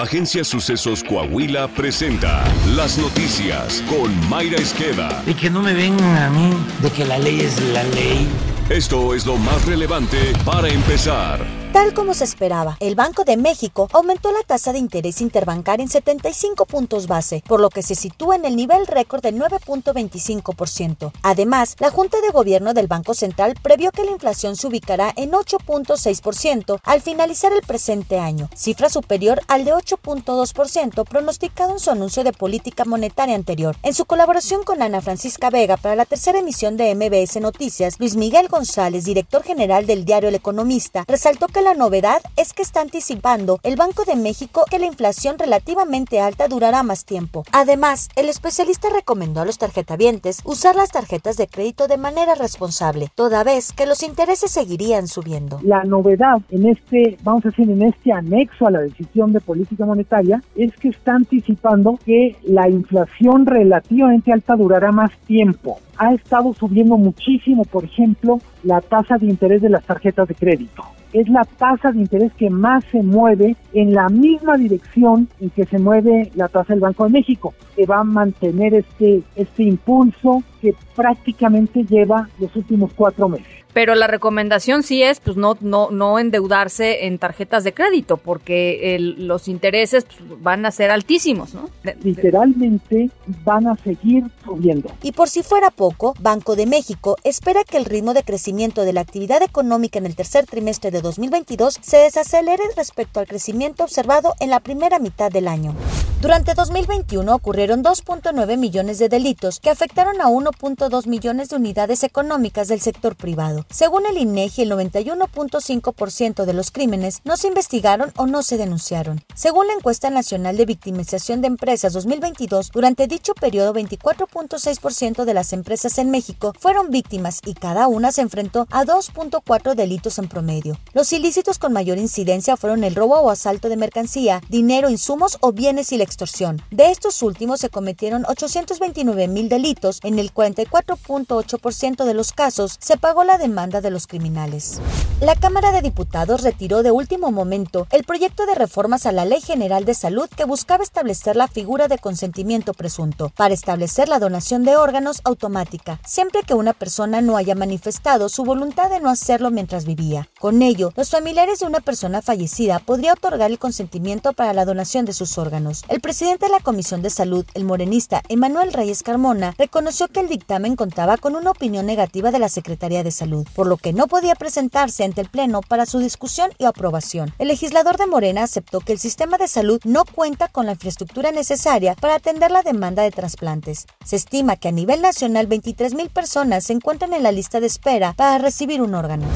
Agencia Sucesos Coahuila presenta las noticias con Mayra Esqueda. Y que no me vengan a mí de que la ley es la ley. Esto es lo más relevante para empezar. Tal como se esperaba, el Banco de México aumentó la tasa de interés interbancaria en 75 puntos base, por lo que se sitúa en el nivel récord de 9.25%. Además, la Junta de Gobierno del Banco Central previó que la inflación se ubicará en 8.6% al finalizar el presente año, cifra superior al de 8.2% pronosticado en su anuncio de política monetaria anterior. En su colaboración con Ana Francisca Vega para la tercera emisión de MBS Noticias, Luis Miguel González, director general del diario El Economista, resaltó que la novedad es que está anticipando el Banco de México que la inflación relativamente alta durará más tiempo. Además, el especialista recomendó a los tarjetavientes usar las tarjetas de crédito de manera responsable, toda vez que los intereses seguirían subiendo. La novedad en este, vamos a decir, en este anexo a la decisión de política monetaria es que está anticipando que la inflación relativamente alta durará más tiempo. Ha estado subiendo muchísimo, por ejemplo, la tasa de interés de las tarjetas de crédito es la tasa de interés que más se mueve en la misma dirección en que se mueve la tasa del Banco de México, que va a mantener este, este impulso que prácticamente lleva los últimos cuatro meses. Pero la recomendación sí es pues no no no endeudarse en tarjetas de crédito porque los intereses pues, van a ser altísimos, ¿no? Literalmente van a seguir subiendo. Y por si fuera poco, Banco de México espera que el ritmo de crecimiento de la actividad económica en el tercer trimestre de 2022 se desacelere respecto al crecimiento observado en la primera mitad del año. Durante 2021 ocurrieron 2.9 millones de delitos que afectaron a 1.2 millones de unidades económicas del sector privado. Según el INEGI, el 91.5% de los crímenes no se investigaron o no se denunciaron. Según la encuesta nacional de victimización de empresas 2022, durante dicho periodo 24.6% de las empresas en México fueron víctimas y cada una se enfrentó a 2.4 delitos en promedio. Los ilícitos con mayor incidencia fueron el robo o asalto de mercancía, dinero, insumos o bienes ilegales extorsión. De estos últimos se cometieron 829 mil delitos. En el 44.8% de los casos se pagó la demanda de los criminales. La Cámara de Diputados retiró de último momento el proyecto de reformas a la Ley General de Salud que buscaba establecer la figura de consentimiento presunto para establecer la donación de órganos automática, siempre que una persona no haya manifestado su voluntad de no hacerlo mientras vivía. Con ello, los familiares de una persona fallecida podrían otorgar el consentimiento para la donación de sus órganos. El presidente de la Comisión de Salud, el morenista Emanuel Reyes Carmona, reconoció que el dictamen contaba con una opinión negativa de la Secretaría de Salud, por lo que no podía presentarse ante el Pleno para su discusión y aprobación. El legislador de Morena aceptó que el sistema de salud no cuenta con la infraestructura necesaria para atender la demanda de trasplantes. Se estima que a nivel nacional 23.000 personas se encuentran en la lista de espera para recibir un órgano.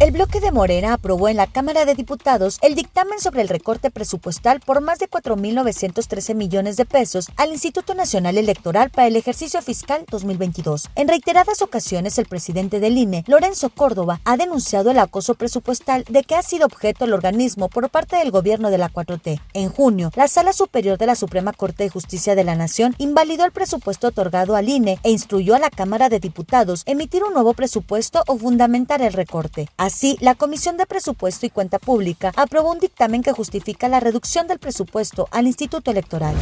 El bloque de Morena aprobó en la Cámara de Diputados el dictamen sobre el recorte presupuestal por más de 4.913 millones de pesos al Instituto Nacional Electoral para el ejercicio fiscal 2022. En reiteradas ocasiones, el presidente del INE, Lorenzo Córdoba, ha denunciado el acoso presupuestal de que ha sido objeto el organismo por parte del gobierno de la 4T. En junio, la Sala Superior de la Suprema Corte de Justicia de la Nación invalidó el presupuesto otorgado al INE e instruyó a la Cámara de Diputados emitir un nuevo presupuesto o fundamentar el recorte. Así, la Comisión de Presupuesto y Cuenta Pública aprobó un dictamen que justifica la reducción del presupuesto al Instituto Electoral.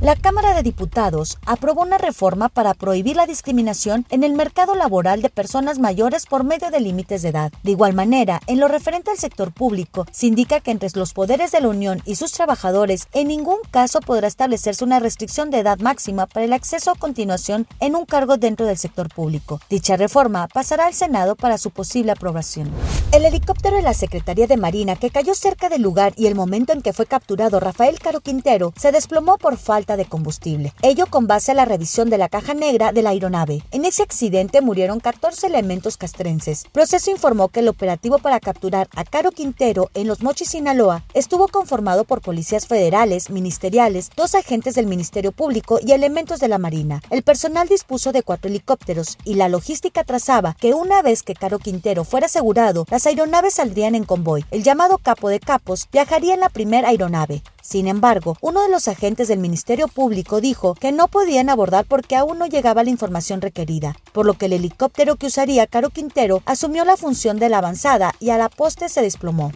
La Cámara de Diputados aprobó una reforma para prohibir la discriminación en el mercado laboral de personas mayores por medio de límites de edad. De igual manera, en lo referente al sector público, se indica que entre los poderes de la Unión y sus trabajadores en ningún caso podrá establecerse una restricción de edad máxima para el acceso a continuación en un cargo dentro del sector público. Dicha reforma pasará al Senado para su posible aprobación. El helicóptero de la Secretaría de Marina que cayó cerca del lugar y el momento en que fue capturado Rafael Caro Quintero se desplomó por falta de combustible. Ello con base a la revisión de la caja negra de la aeronave. En ese accidente murieron 14 elementos castrenses. Proceso informó que el operativo para capturar a Caro Quintero en Los Mochis, Sinaloa, estuvo conformado por policías federales, ministeriales, dos agentes del Ministerio Público y elementos de la Marina. El personal dispuso de cuatro helicópteros y la logística trazaba que una vez que Caro Quintero fuera asegurado, las aeronaves saldrían en convoy. El llamado capo de capos viajaría en la primera aeronave. Sin embargo, uno de los agentes del Ministerio Público dijo que no podían abordar porque aún no llegaba la información requerida, por lo que el helicóptero que usaría Caro Quintero asumió la función de la avanzada y a la poste se desplomó.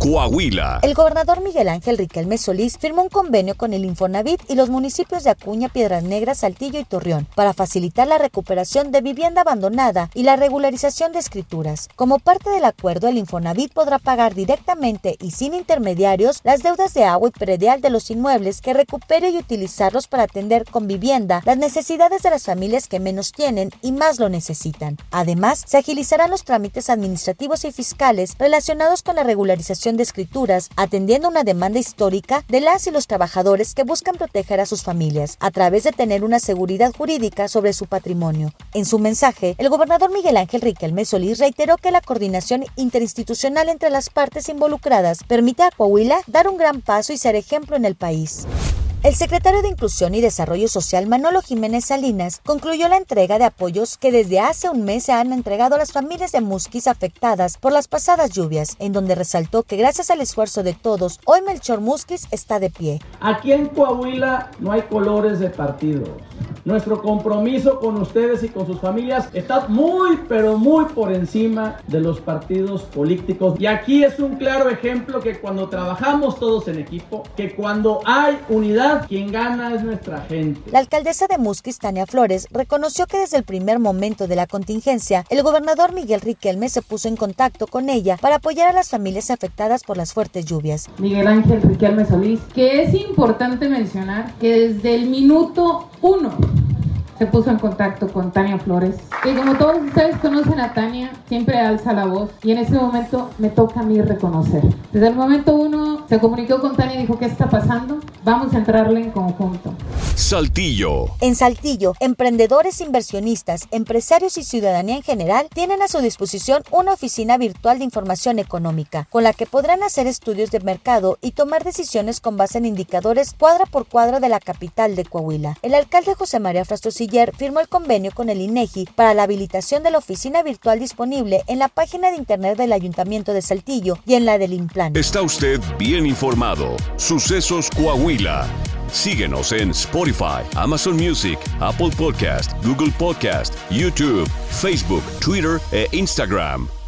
Coahuila. El gobernador Miguel Ángel Riquelme Solís firmó un convenio con el Infonavit y los municipios de Acuña, Piedras Negras, Saltillo y Torreón para facilitar la recuperación de vivienda abandonada y la regularización de escrituras. Como parte del acuerdo, el Infonavit podrá pagar directamente y sin intermediarios las deudas de agua y predial de los inmuebles que recupere y utilizarlos para atender con vivienda las necesidades de las familias que menos tienen y más lo necesitan. Además, se agilizarán los trámites administrativos y fiscales relacionados con la regularización de escrituras, atendiendo una demanda histórica de las y los trabajadores que buscan proteger a sus familias a través de tener una seguridad jurídica sobre su patrimonio. En su mensaje, el gobernador Miguel Ángel Riquelme Solís reiteró que la coordinación interinstitucional entre las partes involucradas permite a Coahuila dar un gran paso y ser ejemplo en el país. El secretario de Inclusión y Desarrollo Social, Manolo Jiménez Salinas, concluyó la entrega de apoyos que desde hace un mes se han entregado a las familias de Musquis afectadas por las pasadas lluvias, en donde resaltó que gracias al esfuerzo de todos, hoy Melchor Musquis está de pie. Aquí en Coahuila no hay colores de partido. Nuestro compromiso con ustedes y con sus familias está muy, pero muy por encima de los partidos políticos. Y aquí es un claro ejemplo que cuando trabajamos todos en equipo, que cuando hay unidad, quien gana es nuestra gente. La alcaldesa de Musquis, Tania Flores, reconoció que desde el primer momento de la contingencia, el gobernador Miguel Riquelme se puso en contacto con ella para apoyar a las familias afectadas por las fuertes lluvias. Miguel Ángel Riquelme Solís, que es importante mencionar que desde el minuto uno se puso en contacto con Tania Flores. Y como todos ustedes conocen a Tania, siempre alza la voz y en ese momento me toca a mí reconocer. Desde el momento uno se comunicó con Tania y dijo, ¿qué está pasando? Vamos a entrarle en conjunto. Saltillo. En Saltillo, emprendedores, inversionistas, empresarios y ciudadanía en general tienen a su disposición una oficina virtual de información económica, con la que podrán hacer estudios de mercado y tomar decisiones con base en indicadores cuadra por cuadra de la capital de Coahuila. El alcalde José María Frastosiller firmó el convenio con el INEGI para la habilitación de la oficina virtual disponible en la página de internet del Ayuntamiento de Saltillo y en la del Implan. Está usted bien informado. Sucesos Coahuila. Síguenos en Spotify, Amazon Music, Apple Podcast, Google Podcast, YouTube, Facebook, Twitter e Instagram.